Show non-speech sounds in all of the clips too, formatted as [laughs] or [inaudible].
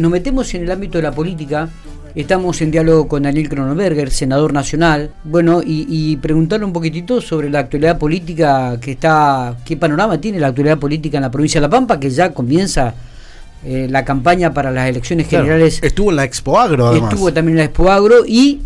Nos metemos en el ámbito de la política. Estamos en diálogo con Daniel Cronenberger, senador nacional. Bueno, y, preguntarle un poquitito sobre la actualidad política que está, qué panorama tiene la actualidad política en la provincia de La Pampa, que ya comienza eh, la campaña para las elecciones generales. Estuvo en la Expo Agro, además. Estuvo también en la Expo Agro y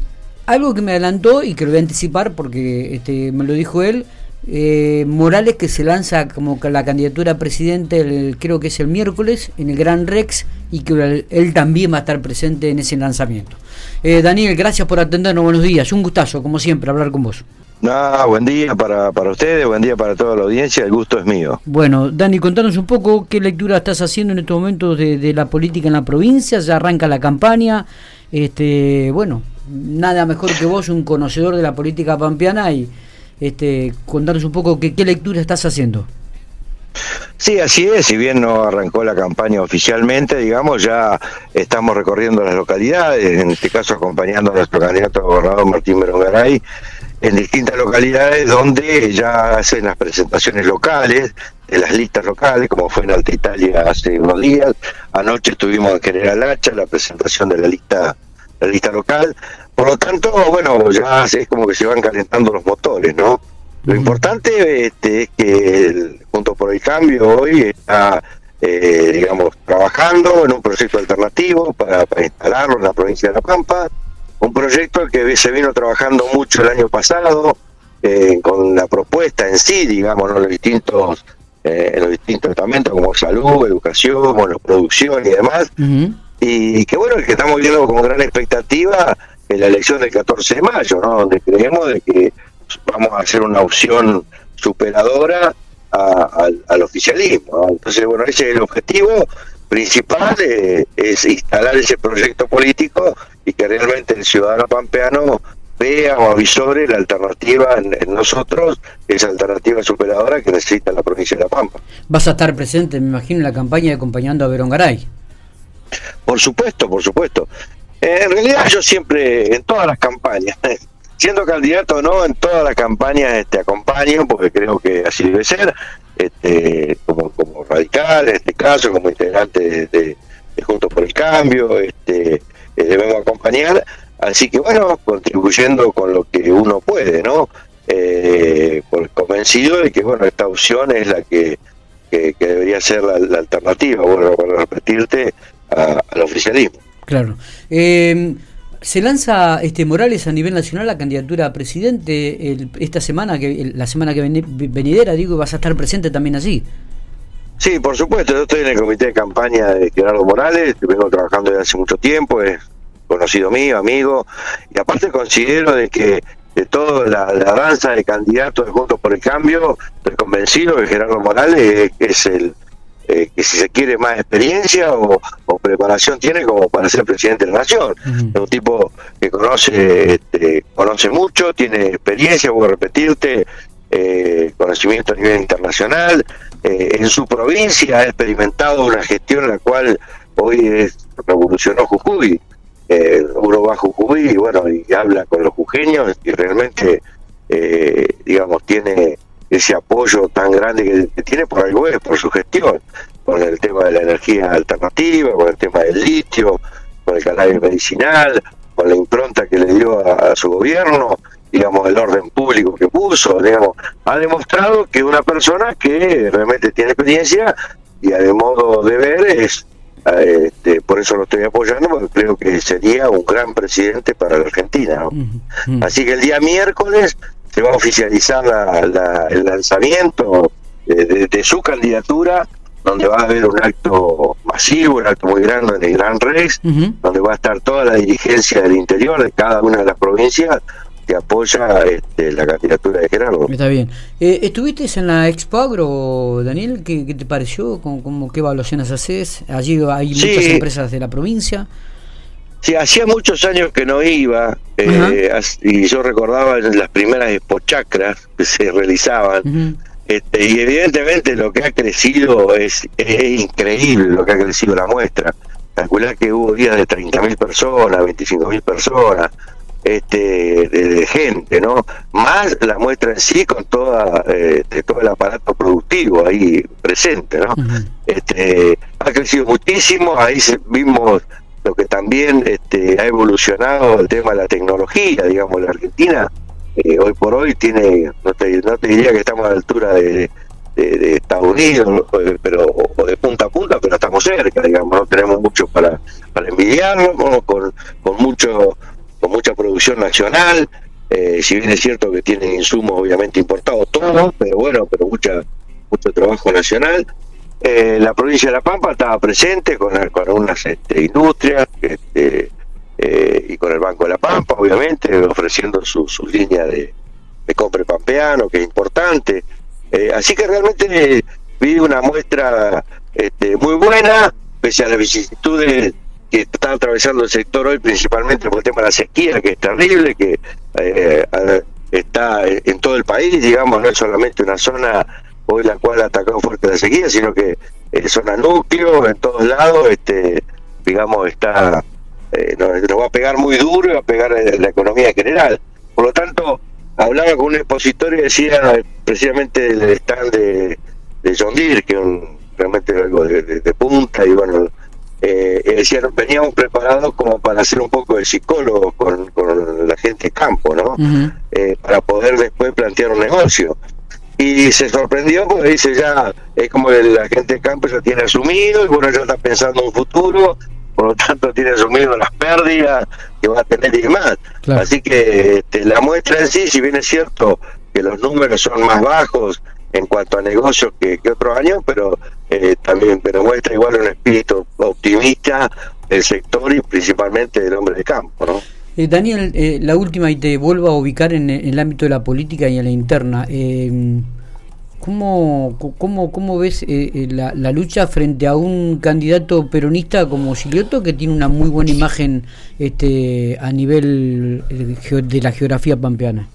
algo que me adelantó y que lo voy a anticipar porque este, me lo dijo él, eh, Morales que se lanza como la candidatura a presidente, creo que es el miércoles, en el Gran Rex, y que él, también va a estar presente en ese lanzamiento. Eh, Daniel, gracias por atendernos, buenos días, un gustazo, como siempre, hablar con vos. No, buen día para, para ustedes, buen día para toda la audiencia, el gusto es mío. Bueno, Dani, contanos un poco qué lectura estás haciendo en estos momentos de, de la política en la provincia, ya arranca la campaña, este, bueno, nada mejor que vos, un conocedor de la política pampeana y este, contarnos un poco qué, lectura estás haciendo. Sí, así es, si bien no arrancó la campaña oficialmente, digamos, ya estamos recorriendo las localidades, en este caso acompañando a nuestro candidato a gobernador Martín Berongaray, en distintas localidades donde ya hacen las presentaciones locales, de las listas locales, como fue en Alta Italia hace unos días. Anoche estuvimos en General Hacha, la presentación de la lista, la lista local. Por lo tanto, bueno, ya es como que se van calentando los motores, ¿no? Lo importante este, es que el, Junto por el Cambio hoy está, eh, digamos, trabajando en un proyecto alternativo para, instalarlo en la provincia de La Pampa, un proyecto que se vino trabajando mucho el año pasado eh, con la propuesta en sí, digamos, en los distintos eh, en los distintos estamentos como salud, educación, bueno, producción y demás, y que bueno, el que estamos viendo con gran expectativa en la elección del 14 de mayo, ¿no? donde creemos de que vamos a hacer una opción superadora al oficialismo. Entonces, bueno, ese es el objetivo principal, eh, es instalar ese proyecto político y que realmente el ciudadano pampeano vea o avisore la alternativa en, nosotros, esa alternativa superadora que necesita la provincia de La Pampa. Vas a estar presente, me imagino, en la campaña acompañando a Verón Garay. Por supuesto, por supuesto. En realidad yo siempre, en todas las campañas, [laughs] siendo candidato o no, en todas las campañas este, acompaño, porque creo que así debe ser, este, como, como radical, en este caso, como integrante de, Juntos por el Cambio, este, eh, debemos acompañar, así que bueno, contribuyendo con lo que uno puede, ¿no? Eh, convencido de que bueno, esta opción es la que, que, debería ser la, alternativa, bueno, para repetirte, al oficialismo. Claro. Eh, se lanza este Morales a nivel nacional la candidatura a presidente esta semana, que la semana que venidera, digo, vas a estar presente también allí. Sí, por supuesto, yo estoy en el comité de campaña de Gerardo Morales, que vengo trabajando desde hace mucho tiempo, es conocido mío, amigo, y aparte considero de que de toda la, danza de candidatos de Juntos por el Cambio, estoy convencido que Gerardo Morales es el eh, que si se quiere más experiencia o, preparación tiene como para ser presidente de la nación. Es un tipo que conoce este, conoce mucho, tiene experiencia, voy a repetirte, eh, conocimiento a nivel internacional. Eh, en su provincia ha experimentado una gestión en la cual hoy revolucionó Jujuy. uno va a Jujuy y bueno, y habla con los jujeños y realmente, digamos, tiene ese apoyo tan grande que, tiene por algo es, por su gestión, con el tema de la energía alternativa, con el tema del litio, con el cannabis medicinal, con la impronta que le dio a, su gobierno, digamos, el orden público que puso, digamos, ha demostrado que una persona que realmente tiene experiencia y a de modo de ver es, este, por eso lo estoy apoyando, porque creo que sería un gran presidente para la Argentina. Así que el día miércoles se va a oficializar el lanzamiento de, su candidatura, donde va a haber un acto masivo, un acto muy grande en el Gran Rex, donde va a estar toda la dirigencia del interior de cada una de las provincias que apoya este, la candidatura de Gerardo. Está bien. Eh, ¿Estuviste en la Expo Agro, Daniel? ¿Qué, te pareció? ¿Cómo, ¿Qué evaluaciones haces? Allí hay muchas empresas de la provincia. Sí, hacía muchos años que no iba eh, y yo recordaba las primeras expochacras que se realizaban. este, y evidentemente lo que ha crecido es, increíble, lo que ha crecido la muestra. Calcular que hubo días de 30.000 personas, 25.000 personas, este, de, gente, ¿no? Más la muestra en sí con toda eh, todo el aparato productivo ahí presente, ¿no? Este ha crecido muchísimo, ahí vimos lo que también este, ha evolucionado el tema de la tecnología, digamos, la Argentina eh, hoy por hoy tiene, no te, diría que estamos a la altura de, de, Estados Unidos, pero o de punta a punta, pero estamos cerca, digamos, no tenemos mucho para, para con, con mucho con mucha producción nacional, eh, si bien es cierto que tienen insumos obviamente importados todos, pero bueno, pero mucha mucho trabajo nacional. Eh, la provincia de La Pampa estaba presente con, con algunas este, industrias este, eh, y con el Banco de La Pampa, obviamente, ofreciendo su, su línea de, de compre pampeano, que es importante. así que realmente vi una muestra este, muy buena, pese a las vicisitudes que está atravesando el sector hoy, principalmente por el tema de la sequía, que es terrible, que eh, está en todo el país, digamos, no es solamente una zona hoy la cual ha atacado fuerte la sequía, sino que es zona núcleo, en todos lados, este digamos, está eh, nos, va a pegar muy duro y va a pegar la economía en general. Por lo tanto, hablaba con un expositor y decía precisamente el stand de, de John Deere, que es realmente algo de punta, y bueno, eh, decían, veníamos preparados como para hacer un poco de psicólogo con, la gente de campo, ¿no? Eh, para poder después plantear un negocio. Y se sorprendió porque dice ya, es como que la gente de campo ya tiene asumido y bueno, ya está pensando en un futuro, por lo tanto tiene asumido las pérdidas que va a tener y demás. Así que este, la muestra en sí, si bien es cierto que los números son más bajos en cuanto a negocios que, que otros años, pero eh, también pero muestra igual un espíritu optimista del sector y principalmente del hombre de campo, ¿no? Eh, Daniel, eh, la última y te vuelvo a ubicar en, el ámbito de la política y en la interna. Eh, ¿cómo, cómo, ¿Cómo ves la, la, lucha frente a un candidato peronista como Silioto que tiene una muy buena imagen este, a nivel de la geografía pampeana?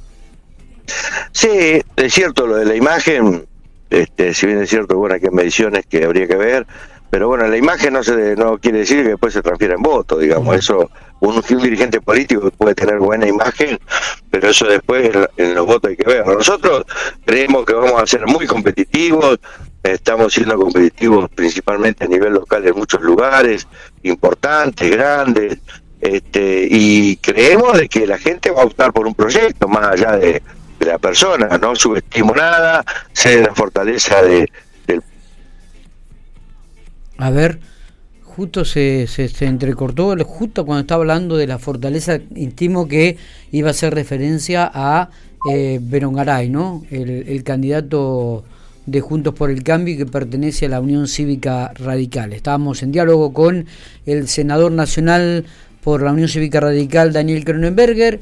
Sí, es cierto lo de la imagen, este, si bien es cierto, bueno, que mediciones que habría que ver, pero bueno, la imagen no se no quiere decir que después se transfiera en voto, digamos, eso un, dirigente político puede tener buena imagen, pero eso después en, los votos hay que ver. Nosotros creemos que vamos a ser muy competitivos, estamos siendo competitivos principalmente a nivel local en muchos lugares importantes, grandes, este, y creemos de que la gente va a optar por un proyecto más allá de de la persona, no subestimo nada, sé la fortaleza de. A ver, justo se, se, entrecortó, justo cuando estaba hablando de la fortaleza, intimo que iba a hacer referencia a eh, Berongaray, ¿no? El, el candidato de Juntos por el Cambio que pertenece a la Unión Cívica Radical. Estábamos en diálogo con el senador nacional por la Unión Cívica Radical, Daniel Cronenberger.